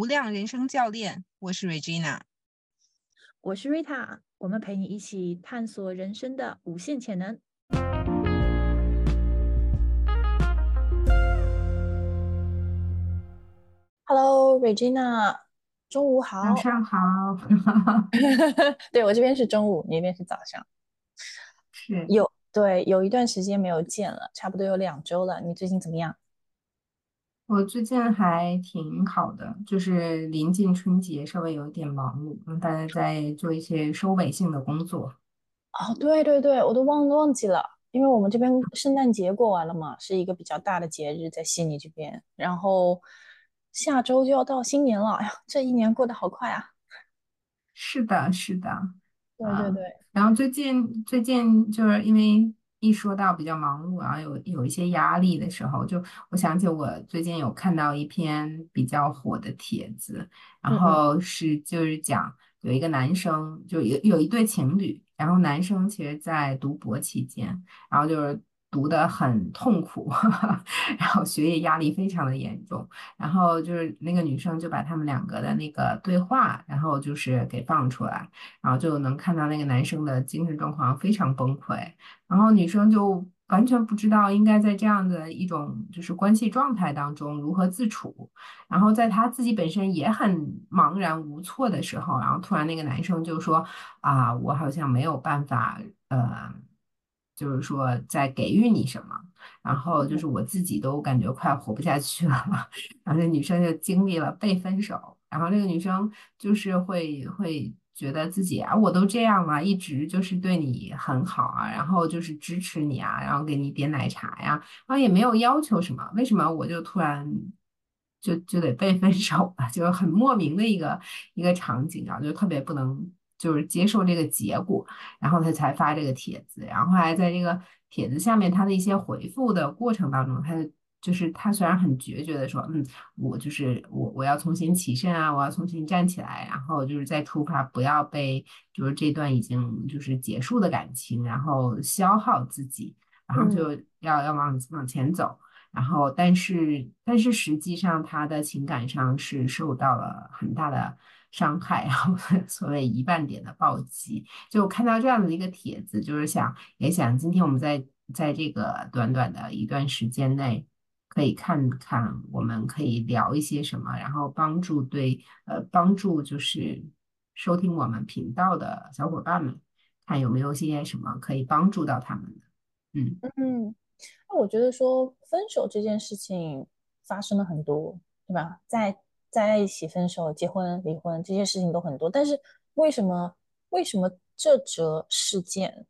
无量人生教练，我是 Regina，我是 Rita，我们陪你一起探索人生的无限潜能。Hello，Regina，中午好。晚上好。对我这边是中午，你那边是早上。是。有对，有一段时间没有见了，差不多有两周了。你最近怎么样？我最近还挺好的，就是临近春节，稍微有一点忙碌，大家在做一些收尾性的工作。哦，对对对，我都忘忘记了，因为我们这边圣诞节过完了嘛，是一个比较大的节日，在悉尼这边。然后下周就要到新年了，哎呀，这一年过得好快啊！是的，是的，对对对。然后最近最近就是因为。一说到比较忙碌然后，有有一些压力的时候，就我想起我最近有看到一篇比较火的帖子，然后是就是讲有一个男生，就有有一对情侣，然后男生其实在读博期间，然后就是。读得很痛苦，然后学业压力非常的严重，然后就是那个女生就把他们两个的那个对话，然后就是给放出来，然后就能看到那个男生的精神状况非常崩溃，然后女生就完全不知道应该在这样的一种就是关系状态当中如何自处，然后在她自己本身也很茫然无措的时候，然后突然那个男生就说啊，我好像没有办法，呃。就是说，在给予你什么，然后就是我自己都感觉快活不下去了，然后这女生就经历了被分手，然后这个女生就是会会觉得自己啊，我都这样了，一直就是对你很好啊，然后就是支持你啊，然后给你点奶茶呀，然后也没有要求什么，为什么我就突然就就得被分手了？就是很莫名的一个一个场景啊，就特别不能。就是接受这个结果，然后他才发这个帖子，然后还在这个帖子下面他的一些回复的过程当中，他就是他虽然很决绝的说，嗯，我就是我我要重新起身啊，我要重新站起来，然后就是再出发，不要被就是这段已经就是结束的感情，然后消耗自己，然后就要要往往前走，然后但是但是实际上他的情感上是受到了很大的。伤害，然后所谓一半点的暴击，就看到这样的一个帖子，就是想也想今天我们在在这个短短的一段时间内，可以看看我们可以聊一些什么，然后帮助对呃帮助就是收听我们频道的小伙伴们，看有没有些什么可以帮助到他们的。嗯嗯，那我觉得说分手这件事情发生了很多，对吧？在在一起分手、结婚、离婚这些事情都很多，但是为什么为什么这则事件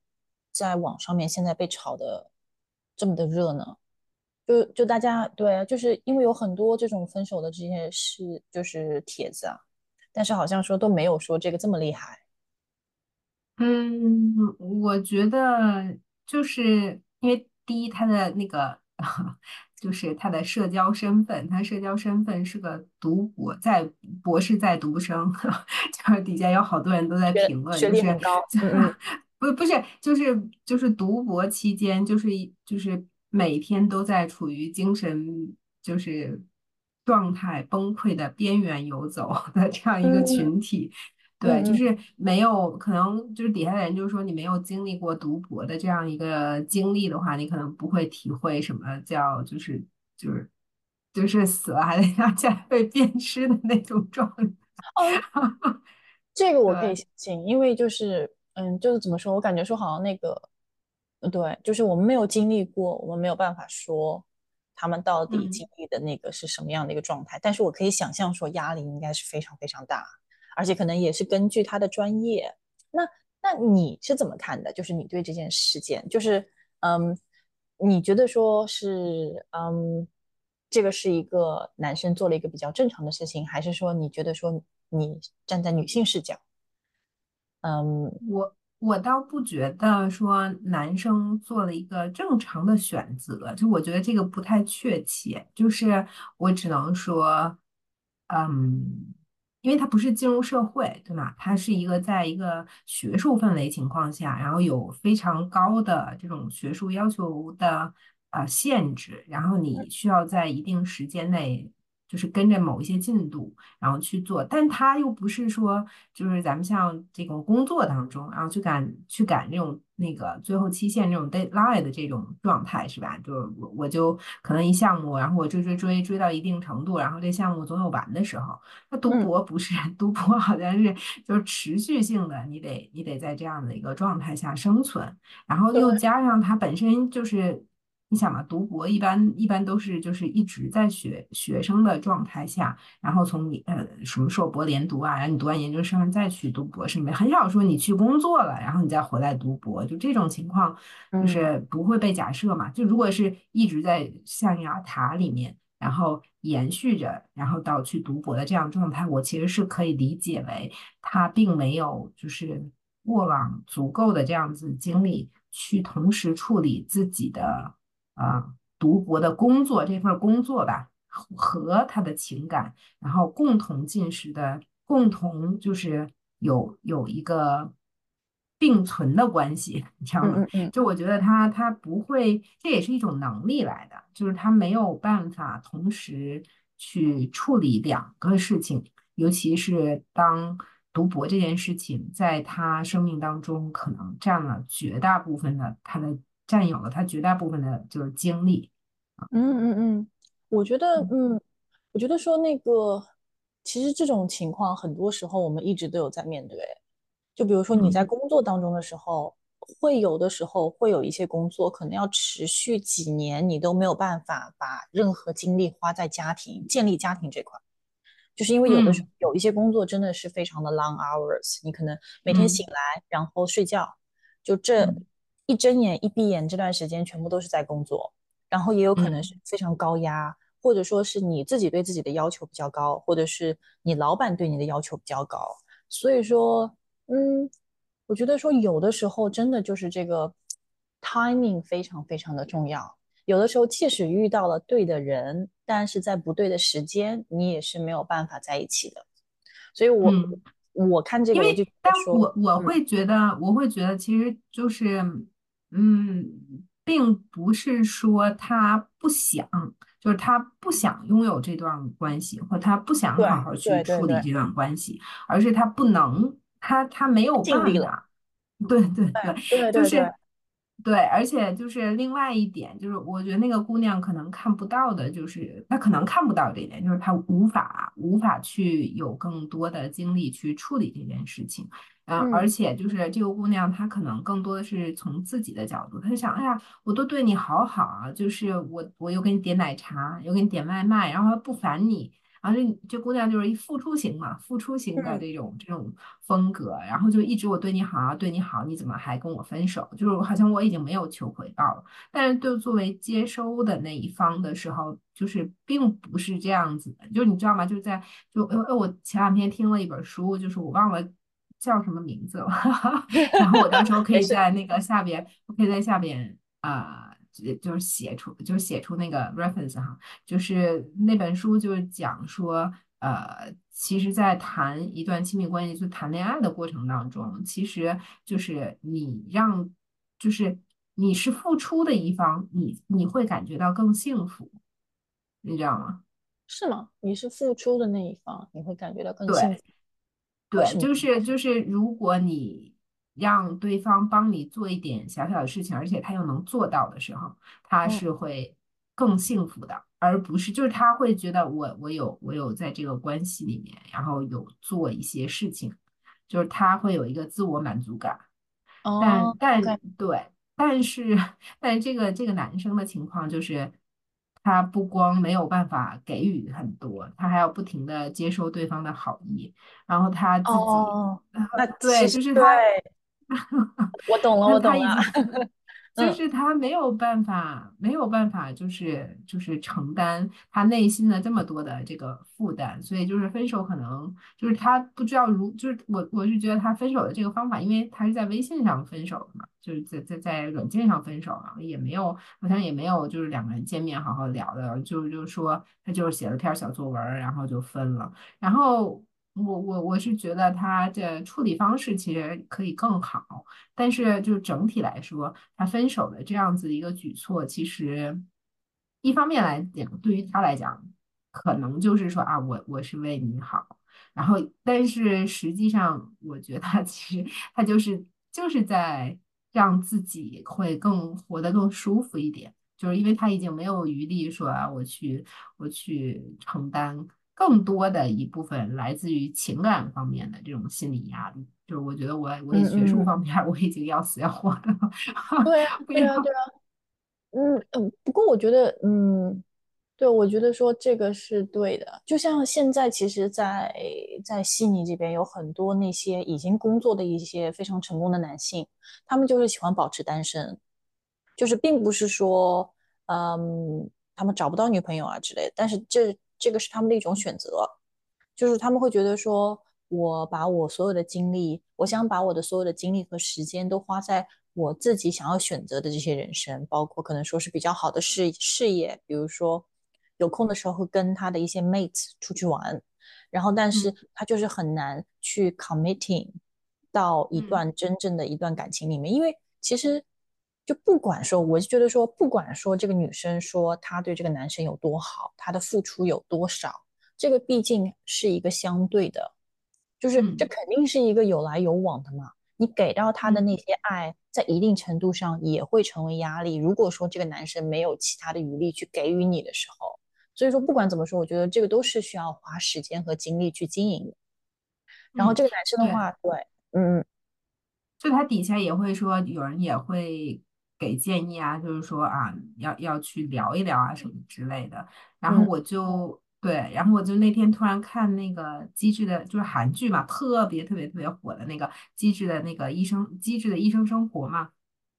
在网上面现在被炒的这么的热呢？就就大家对，就是因为有很多这种分手的这些事，就是帖子啊，但是好像说都没有说这个这么厉害。嗯，我觉得就是因为第一，他的那个。就是他的社交身份，他社交身份是个读博在博士在读生，就是底下有好多人都在评论，学历很高，不不是，就是就是读博期间，就是就是每天都在处于精神就是状态崩溃的边缘游走的这样一个群体。对，就是没有可能，就是底下的人就是说，你没有经历过读博的这样一个经历的话，你可能不会体会什么叫就是就是就是死了还得拿起来被鞭尸的那种状态。哦，这个我可以相信，因为就是嗯，就是怎么说，我感觉说好像那个，对，就是我们没有经历过，我们没有办法说他们到底经历的那个是什么样的一个状态，但是我可以想象说压力应该是非常非常大。而且可能也是根据他的专业，那那你是怎么看的？就是你对这件事件，就是嗯，你觉得说是嗯，这个是一个男生做了一个比较正常的事情，还是说你觉得说你站在女性视角？嗯，我我倒不觉得说男生做了一个正常的选择，就我觉得这个不太确切，就是我只能说，嗯。因为它不是进入社会，对吗？它是一个在一个学术氛围情况下，然后有非常高的这种学术要求的呃限制，然后你需要在一定时间内就是跟着某一些进度，然后去做，但他又不是说，就是咱们像这种工作当中，然后去赶去赶这种那个最后期限这种 deadline 的这种状态，是吧？就是我我就可能一项目，然后我追追追追到一定程度，然后这项目总有完的时候。那读博不是，读博好像是就是持续性的，你得你得在这样的一个状态下生存，然后又加上它本身就是。你想嘛，读博一般一般都是就是一直在学学生的状态下，然后从你呃什么硕博连读啊，然后你读完研究生再去读博士，没很少说你去工作了，然后你再回来读博，就这种情况就是不会被假设嘛。就如果是一直在象牙塔里面，然后延续着，然后到去读博的这样状态，我其实是可以理解为他并没有就是过往足够的这样子经历去同时处理自己的。啊，读博的工作这份工作吧，和他的情感，然后共同进食的，共同就是有有一个并存的关系，你知道吗？就我觉得他他不会，这也是一种能力来的，就是他没有办法同时去处理两个事情，尤其是当读博这件事情在他生命当中可能占了绝大部分的他的。占有了他绝大部分的就是精力，嗯嗯嗯，我觉得，嗯，我觉得说那个，其实这种情况很多时候我们一直都有在面对，就比如说你在工作当中的时候，会有的时候会有一些工作可能要持续几年，你都没有办法把任何精力花在家庭建立家庭这块，就是因为有的时候有一些工作真的是非常的 long hours，你可能每天醒来然后睡觉，就这。一睁眼一闭眼这段时间全部都是在工作，然后也有可能是非常高压，或者说是你自己对自己的要求比较高，或者是你老板对你的要求比较高。所以说，嗯，我觉得说有的时候真的就是这个 timing 非常非常的重要。有的时候即使遇到了对的人，但是在不对的时间，你也是没有办法在一起的。所以，我我看这个，因为但我我会觉得，我会觉得其实就是。嗯，并不是说他不想，就是他不想拥有这段关系，或他不想好好去处理这段关系，而是他不能，他他没有办法。对对对，就是。对，而且就是另外一点，就是我觉得那个姑娘可能看不到的，就是她可能看不到这一点，就是她无法无法去有更多的精力去处理这件事情。嗯，而且就是这个姑娘，她可能更多的是从自己的角度，她就想，哎呀，我都对你好好啊，就是我我又给你点奶茶，又给你点外卖，然后不烦你。然后这这姑娘就是一付出型嘛，付出型的这种这种风格，然后就一直我对你好啊，对你好，你怎么还跟我分手？就是好像我已经没有求回报了。但是就作为接收的那一方的时候，就是并不是这样子的。就是你知道吗？就是在就呃我前两天听了一本书，就是我忘了叫什么名字了，然后我到时候可以 在那个下边，我可以在下边啊。就是写出，就是写出那个 reference 哈，就是那本书就是讲说，呃，其实，在谈一段亲密关系，就谈恋爱的过程当中，其实就是你让，就是你是付出的一方，你你会感觉到更幸福，你知道吗？是吗？你是付出的那一方，你会感觉到更幸福。对，就是就是，如果你。让对方帮你做一点小小的事情，而且他又能做到的时候，他是会更幸福的，而不是就是他会觉得我我有我有在这个关系里面，然后有做一些事情，就是他会有一个自我满足感。但但对，但是但是这个这个男生的情况就是，他不光没有办法给予很多，他还要不停的接收对方的好意，然后他自己，那对，就是他。我懂了，我懂了，就是他没有办法，没有办法，就是就是承担他内心的这么多的这个负担，所以就是分手可能就是他不知道如，就是我我是觉得他分手的这个方法，因为他是在微信上分手的嘛，就是在在在软件上分手了，也没有好像也没有就是两个人见面好好聊的，就就说他就是写了篇小作文，然后就分了，然后。我我我是觉得他的处理方式其实可以更好，但是就整体来说，他分手的这样子一个举措，其实一方面来讲，对于他来讲，可能就是说啊，我我是为你好，然后但是实际上，我觉得他其实他就是就是在让自己会更活得更舒服一点，就是因为他已经没有余力说啊，我去我去承担更多的一部分来自于情感方面的这种心理压力。就是我觉得我我学术方面我已经要死要活的了。对啊，对啊，对啊。嗯嗯，不过我觉得，嗯。对，我觉得说这个是对的。就像现在，其实，在在悉尼这边有很多那些已经工作的一些非常成功的男性，他们就是喜欢保持单身，就是并不是说，嗯，他们找不到女朋友啊之类的。但是这这个是他们的一种选择，就是他们会觉得说，我把我所有的精力，我想把我的所有的精力和时间都花在我自己想要选择的这些人生，包括可能说是比较好的事事业，比如说。有空的时候会跟他的一些 mates 出去玩，然后但是。他就是很难去 committing 到一段真正的一段感情里面，因为其实就不管说，我就觉得说，不管说这个女生说她对这个男生有多好，她的付出有多少，这个毕竟是一个相对的，就是这肯定是一个有来有往的嘛。你给到他的那些爱，在一定程度上也会成为压力。如果说这个男生没有其他的余力去给予你的时候，所以说，不管怎么说，我觉得这个都是需要花时间和精力去经营的。然后这个男生的话，对，嗯，就他底下也会说，有人也会给建议啊，就是说啊，要要去聊一聊啊什么之类的。然后我就对，然后我就那天突然看那个机智的，就是韩剧嘛，特别特别特别火的那个机智的那个医生，机智的医生生活嘛。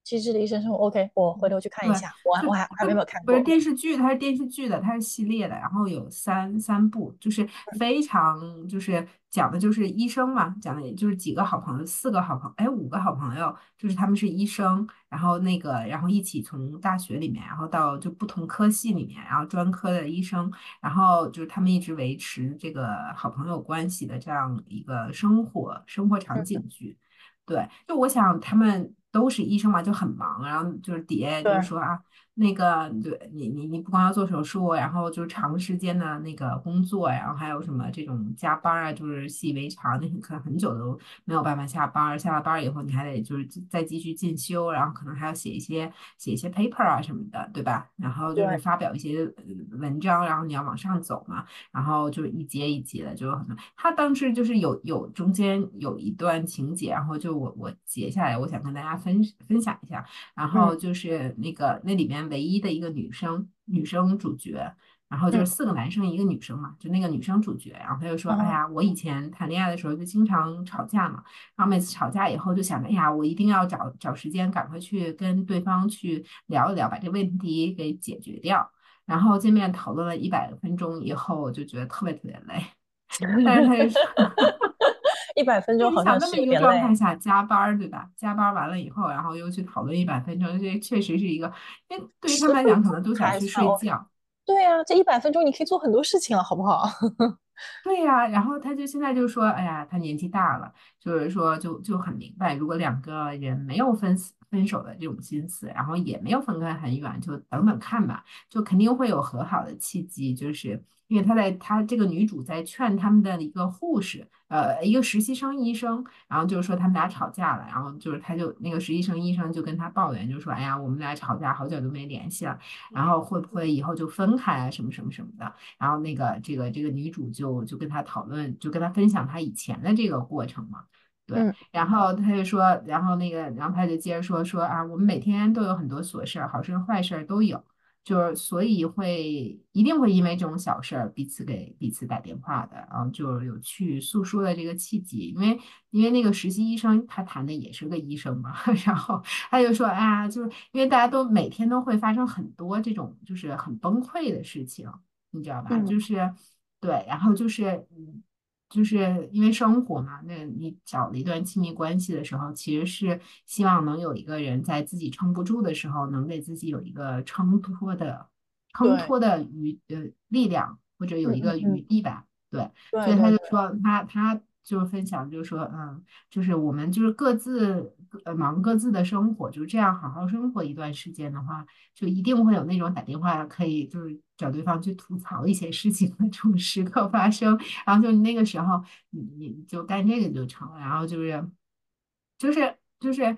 机智的医生生活，OK，我回头去看一下。我我还我还没有看过。不是电视剧，它是电视剧的，它是系列的，然后有三三部，就是非常就是讲的就是医生嘛，讲的也就是几个好朋友，四个好朋友哎五个好朋友，就是他们是医生，然后那个然后一起从大学里面，然后到就不同科系里面，然后专科的医生，然后就是他们一直维持这个好朋友关系的这样一个生活生活场景剧。对，就我想他们。都是医生嘛，就很忙，然后就是底下就是说啊。那个，对你，你你不光要做手术，然后就是长时间的那个工作，然后还有什么这种加班啊，就是习以为常，那可能很久都没有办法下班。下了班以后，你还得就是再继续进修，然后可能还要写一些写一些 paper 啊什么的，对吧？然后就是发表一些文章，然后你要往上走嘛，然后就是一节一节的，就很多。他当时就是有有中间有一段情节，然后就我我截下来，我想跟大家分分享一下。然后就是那个那里面。唯一的一个女生女生主角，然后就是四个男生一个女生嘛，就那个女生主角，然后他就说：“哎呀，我以前谈恋爱的时候就经常吵架嘛，然后每次吵架以后就想着，哎呀，我一定要找找时间赶快去跟对方去聊一聊，把这个问题给解决掉。然后见面讨论了一百分钟以后，我就觉得特别特别累。但是他就说。一百分钟好像是一个状态下加班，对吧？加班完了以后，然后又去讨论一百分钟，这确实是一个，因为对于他们来讲，可能都想去睡觉。对呀，这一百分钟你可以做很多事情了，好不好？对呀，然后他就现在就说，哎呀，他年纪大了，就是说就就很明白，如果两个人没有分分手的这种心思，然后也没有分开很远，就等等看吧，就肯定会有和好的契机，就是。因为他在，他这个女主在劝他们的一个护士，呃，一个实习生医生，然后就是说他们俩吵架了，然后就是他就那个实习生医生就跟他抱怨，就说，哎呀，我们俩吵架好久都没联系了，然后会不会以后就分开啊，什么什么什么的。然后那个这个这个女主就就跟他讨论，就跟他分享他以前的这个过程嘛，对。然后他就说，然后那个，然后他就接着说说啊，我们每天都有很多琐事儿，好事坏事都有。就是所以会一定会因为这种小事儿彼此给彼此打电话的，然后就有去诉说的这个契机。因为因为那个实习医生他谈的也是个医生嘛，然后他就说，哎呀，就是因为大家都每天都会发生很多这种就是很崩溃的事情，你知道吧？就是对，然后就是嗯。就是因为生活嘛，那你找了一段亲密关系的时候，其实是希望能有一个人在自己撑不住的时候，能给自己有一个撑托的、撑托的余呃力量，或者有一个余地吧。对，所以他就说他他就是分享，就是说，嗯，就是我们就是各自呃忙各自的生活，就这样好好生活一段时间的话，就一定会有那种打电话可以就是找对方去吐槽一些事情的这种时刻发生。然后就那个时候，你你就干这个就成了。然后就是就是就是。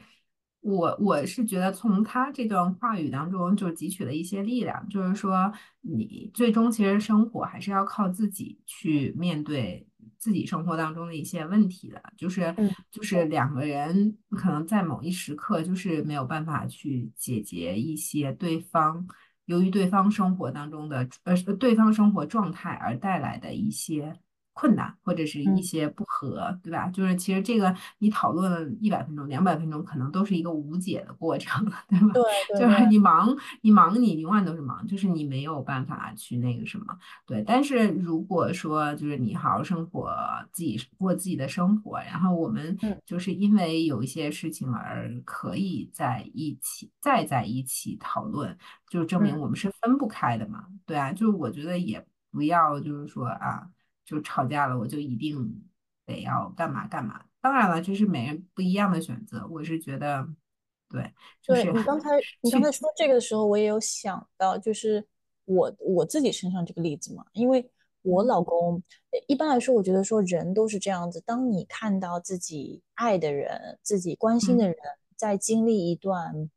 我我是觉得从他这段话语当中就汲取了一些力量，就是说你最终其实生活还是要靠自己去面对自己生活当中的一些问题的，就是就是两个人可能在某一时刻就是没有办法去解决一些对方由于对方生活当中的呃对方生活状态而带来的一些。困难或者是一些不和，对吧？就是其实这个你讨论一百分钟、两百分钟，可能都是一个无解的过程，对吧？对，就是你忙，你忙，你永远都是忙，就是你没有办法去那个什么。对，但是如果说就是你好好生活，自己过自己的生活，然后我们就是因为有一些事情而可以在一起，再在一起讨论，就证明我们是分不开的嘛。对啊，就是我觉得也不要就是说啊。就吵架了，我就一定得要干嘛干嘛。当然了，这是每人不一样的选择。我是觉得，对，就是你刚才你刚才说这个的时候，我也有想到，就是我我自己身上这个例子嘛。因为我老公一般来说，我觉得说人都是这样子。当你看到自己爱的人、自己关心的人在经历一段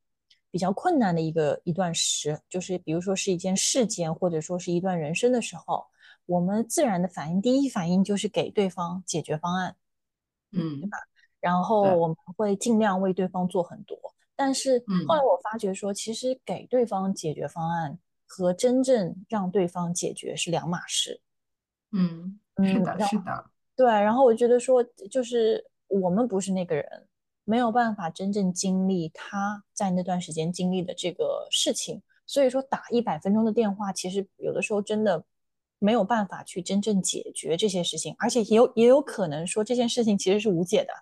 比较困难的一个一段时，就是比如说是一件事件，或者说是一段人生的时候。我们自然的反应，第一反应就是给对方解决方案，嗯，对吧？然后我们会尽量为对方做很多。但是后来我发觉说，其实给对方解决方案和真正让对方解决是两码事。嗯，是的，是的，对。然后我觉得说，就是我们不是那个人，没有办法真正经历他在那段时间经历的这个事情。所以说，打一百分钟的电话，其实有的时候真的。没有办法去真正解决这些事情，而且也有也有可能说这件事情其实是无解的，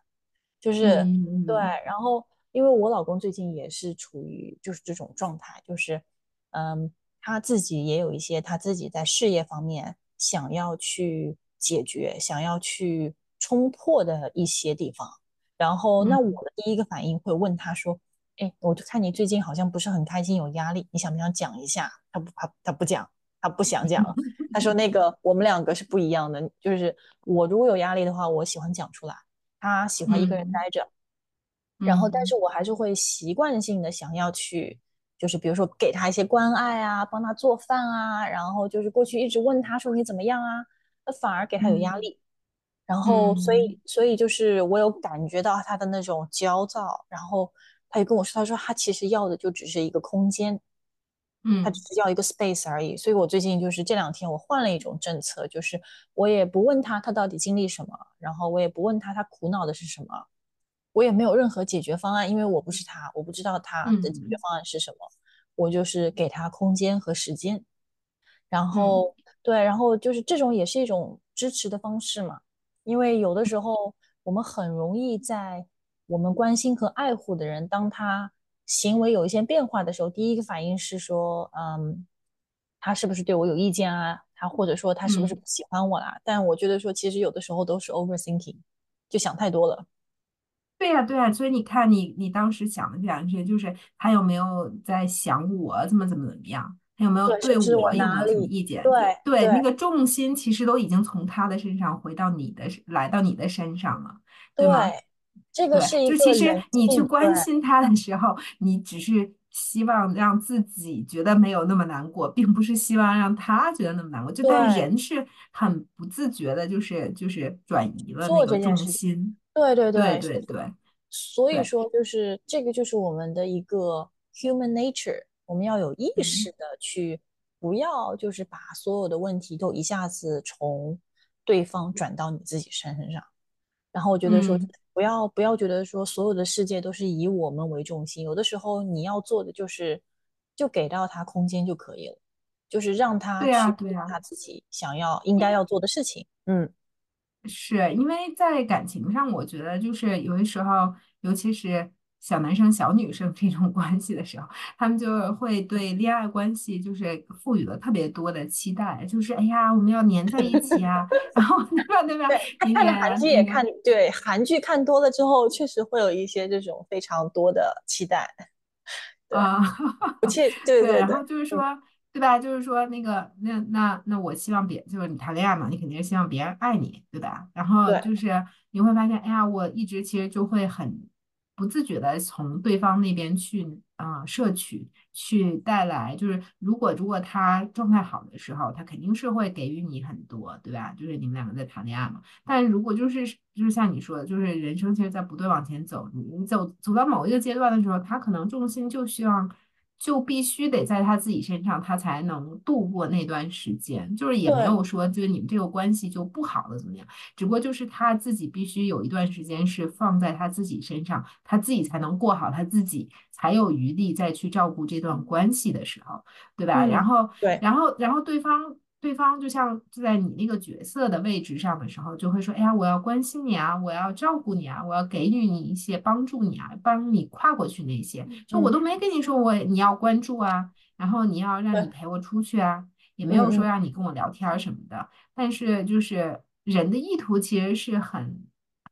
就是对。然后，因为我老公最近也是处于就是这种状态，就是嗯，他自己也有一些他自己在事业方面想要去解决、想要去冲破的一些地方。然后，那我的第一个反应会问他说：“哎，我就看你最近好像不是很开心，有压力，你想不想讲一下？”他不，他他不讲。他不想讲，他说那个我们两个是不一样的，就是我如果有压力的话，我喜欢讲出来，他喜欢一个人待着，然后但是我还是会习惯性的想要去，就是比如说给他一些关爱啊，帮他做饭啊，然后就是过去一直问他说你怎么样啊，那反而给他有压力，然后所以所以就是我有感觉到他的那种焦躁，然后他就跟我说，他说他其实要的就只是一个空间。嗯，他只是要一个 space 而已，所以我最近就是这两天我换了一种政策，就是我也不问他他到底经历什么，然后我也不问他他苦恼的是什么，我也没有任何解决方案，因为我不是他，我不知道他的解决方案是什么，我就是给他空间和时间，然后对，然后就是这种也是一种支持的方式嘛，因为有的时候我们很容易在我们关心和爱护的人，当他。行为有一些变化的时候，第一个反应是说，嗯，他是不是对我有意见啊？他或者说他是不是不喜欢我啦？但我觉得说，其实有的时候都是 overthinking，就想太多了。对呀，对呀，所以你看，你你当时想的这两句，就是他有没有在想我怎么怎么怎么样？他有没有对我有没有什么意见？对对，那个重心其实都已经从他的身上回到你的，来到你的身上了，对吗？这个是一个，就其实你去关心他的时候，你只是希望让自己觉得没有那么难过，并不是希望让他觉得那么难过。就但是人是很不自觉的，就是就是转移了那个重心。对对对对对。所以说，就是这个就是我们的一个 human nature，我们要有意识的去，不要就是把所有的问题都一下子从对方转到你自己身上。然后我觉得说。不要不要觉得说所有的世界都是以我们为中心，有的时候你要做的就是就给到他空间就可以了，就是让他去做他自己想要应该要做的事情。嗯，是因为在感情上，我觉得就是有的时候，尤其是小男生、小女生这种关系的时候，他们就会对恋爱关系就是赋予了特别多的期待，就是哎呀，我们要粘在一起啊，然后对吧对吧？看韩剧也看，对韩剧看多了之后，确实会有一些这种非常多的期待 啊，不切对对，然后就是说。对吧？就是说那个，那那那，我希望别就是你谈恋爱嘛，你肯定是希望别人爱你，对吧？然后就是你会发现，哎呀，我一直其实就会很不自觉的从对方那边去啊摄取，去带来。就是如果如果他状态好的时候，他肯定是会给予你很多，对吧？就是你们两个在谈恋爱嘛。但如果就是就是像你说的，就是人生其实在不断往前走，你走走到某一个阶段的时候，他可能重心就希望。就必须得在他自己身上，他才能度过那段时间。就是也没有说，就是你们这个关系就不好了怎么样？只不过就是他自己必须有一段时间是放在他自己身上，他自己才能过好他自己，才有余力再去照顾这段关系的时候，对吧？然后，对，然后，然后对方。对方就像就在你那个角色的位置上的时候，就会说：“哎呀，我要关心你啊，我要照顾你啊，我要给予你一些帮助你啊，帮你跨过去那些。就我都没跟你说我你要关注啊，然后你要让你陪我出去啊，也没有说让你跟我聊天什么的。但是就是人的意图其实是很。”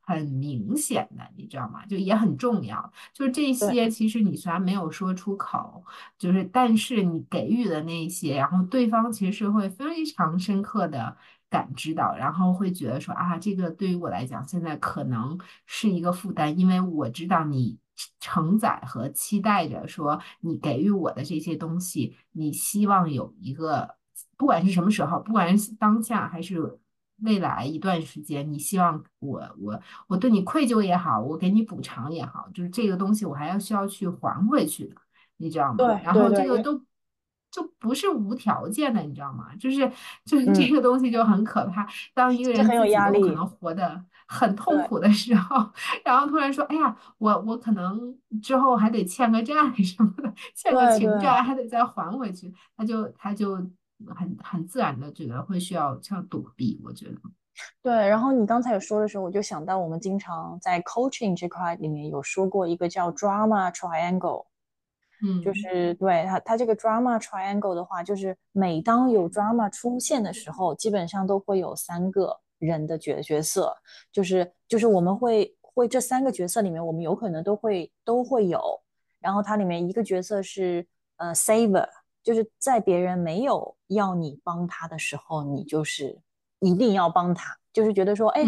很明显的，你知道吗？就也很重要。就是这些，其实你虽然没有说出口，就是但是你给予的那些，然后对方其实是会非常深刻的感知到，然后会觉得说啊，这个对于我来讲，现在可能是一个负担，因为我知道你承载和期待着说你给予我的这些东西，你希望有一个，不管是什么时候，不管是当下还是。未来一段时间，你希望我我我对你愧疚也好，我给你补偿也好，就是这个东西我还要需要去还回去的，你知道吗？对，然后这个都就不是无条件的，你知道吗？就是就是这个东西就很可怕。当一个人自己都可能活得很痛苦的时候，然后突然说：“哎呀，我我可能之后还得欠个债什么的，欠个情债还得再还回去。”他就他就。很很自然的，这个会需要像躲避，我觉得。对，然后你刚才有说的时候，我就想到我们经常在 coaching 这块里面有说过一个叫 drama triangle，嗯，就是对它它这个 drama triangle 的话，就是每当有 drama 出现的时候，基本上都会有三个人的角角色，就是就是我们会会这三个角色里面，我们有可能都会都会有，然后它里面一个角色是呃 saver。就是在别人没有要你帮他的时候，你就是一定要帮他，就是觉得说，哎，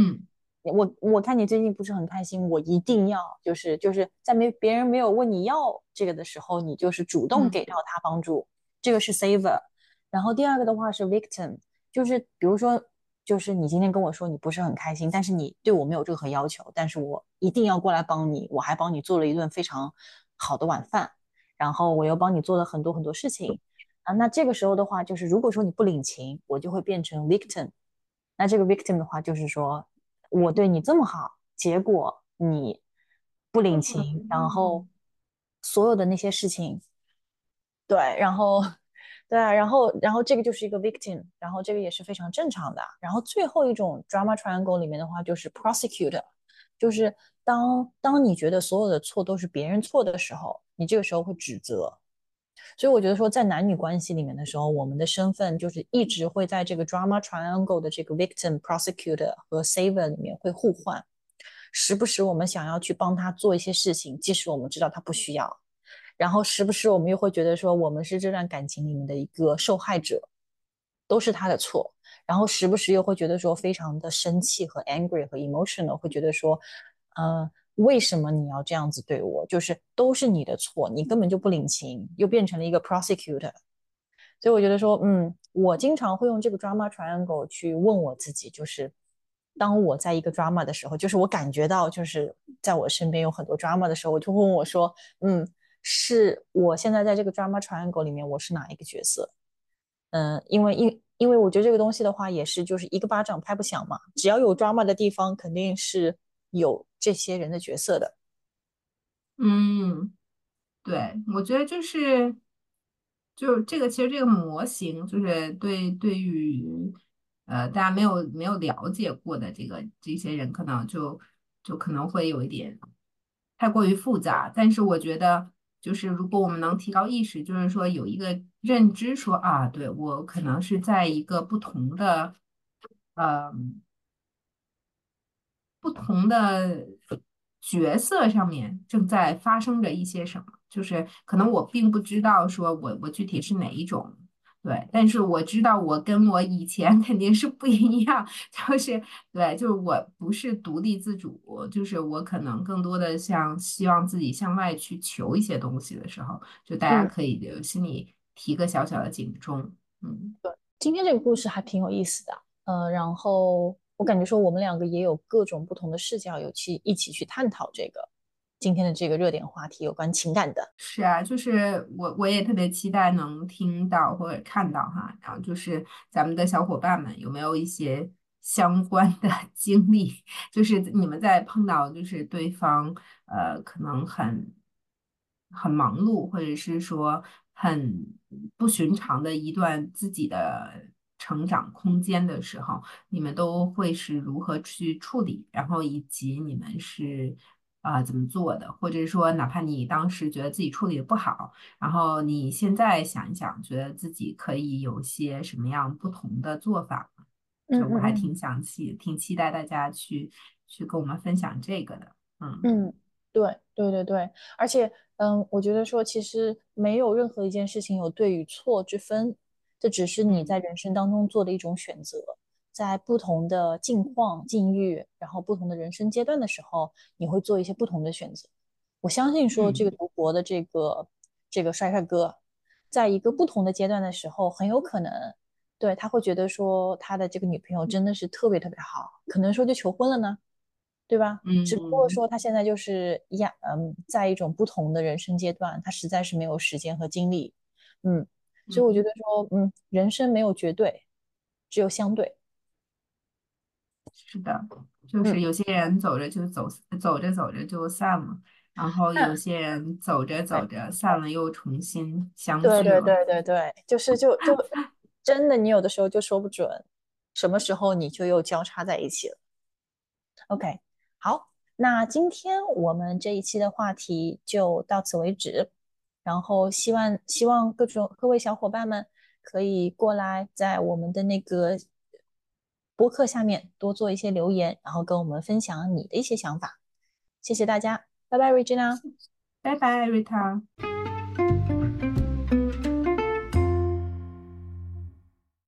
我我看你最近不是很开心，我一定要，就是就是在没别人没有问你要这个的时候，你就是主动给到他帮助，这个是 saver。然后第二个的话是 victim，就是比如说，就是你今天跟我说你不是很开心，但是你对我没有任何要求，但是我一定要过来帮你，我还帮你做了一顿非常好的晚饭。然后我又帮你做了很多很多事情啊，那这个时候的话，就是如果说你不领情，我就会变成 victim。那这个 victim 的话，就是说我对你这么好，结果你不领情，然后所有的那些事情，对，然后对啊，然后然后这个就是一个 victim，然后这个也是非常正常的。然后最后一种 drama triangle 里面的话，就是 prosecutor，就是当当你觉得所有的错都是别人错的时候。你这个时候会指责，所以我觉得说，在男女关系里面的时候，我们的身份就是一直会在这个 drama triangle 的这个 victim、prosecutor 和 saver 里面会互换，时不时我们想要去帮他做一些事情，即使我们知道他不需要，然后时不时我们又会觉得说，我们是这段感情里面的一个受害者，都是他的错，然后时不时又会觉得说，非常的生气和 angry 和 emotional，会觉得说，呃。为什么你要这样子对我？就是都是你的错，你根本就不领情，又变成了一个 prosecutor。所以我觉得说，嗯，我经常会用这个 drama triangle 去问我自己，就是当我在一个 drama 的时候，就是我感觉到就是在我身边有很多 drama 的时候，我就问我说，嗯，是我现在在这个 drama triangle 里面，我是哪一个角色？嗯，因为因因为我觉得这个东西的话，也是就是一个巴掌拍不响嘛，只要有 drama 的地方，肯定是有。这些人的角色的，嗯，对，我觉得就是，就这个，其实这个模型就是对对于呃大家没有没有了解过的这个这些人，可能就就可能会有一点。太过于复杂。但是我觉得，就是如果我们能提高意识，就是说有一个认知，说啊，对我可能是在一个不同的，呃，不同的角色上面正在发生着一些什么，就是可能我并不知道，说我我具体是哪一种。对，但是我知道我跟我以前肯定是不一样，就是对，就是我不是独立自主，就是我可能更多的像希望自己向外去求一些东西的时候，就大家可以就心里提个小小的警钟。嗯，对，今天这个故事还挺有意思的，呃，然后我感觉说我们两个也有各种不同的视角，有去一起去探讨这个。今天的这个热点话题有关情感的，是啊，就是我我也特别期待能听到或者看到哈，然后就是咱们的小伙伴们有没有一些相关的 经历，就是你们在碰到就是对方呃可能很很忙碌，或者是说很不寻常的一段自己的成长空间的时候，你们都会是如何去处理，然后以及你们是。啊，怎么做的？或者是说，哪怕你当时觉得自己处理的不好，然后你现在想一想，觉得自己可以有些什么样不同的做法？就我还挺想期，挺期待大家去去跟我们分享这个的。嗯嗯，对对对对，而且嗯，我觉得说其实没有任何一件事情有对与错之分，这只是你在人生当中做的一种选择。在不同的境况、境遇，然后不同的人生阶段的时候，你会做一些不同的选择。我相信说，这个读博的这个这个帅帅哥，在一个不同的阶段的时候，很有可能对他会觉得说，他的这个女朋友真的是特别特别好，可能说就求婚了呢，对吧？嗯。只不过说他现在就是呀，嗯，在一种不同的人生阶段，他实在是没有时间和精力，嗯。所以我觉得说，嗯，人生没有绝对，只有相对。是的，就是有些人走着就走，走着走着就散了，然后有些人走着走着散了又重新相聚了。对对对对对，就是就就 真的，你有的时候就说不准什么时候你就又交叉在一起了。OK，好，那今天我们这一期的话题就到此为止，然后希望希望各种各位小伙伴们可以过来在我们的那个。播客下面多做一些留言，然后跟我们分享你的一些想法。谢谢大家，拜拜，瑞吉娜，拜拜，瑞塔。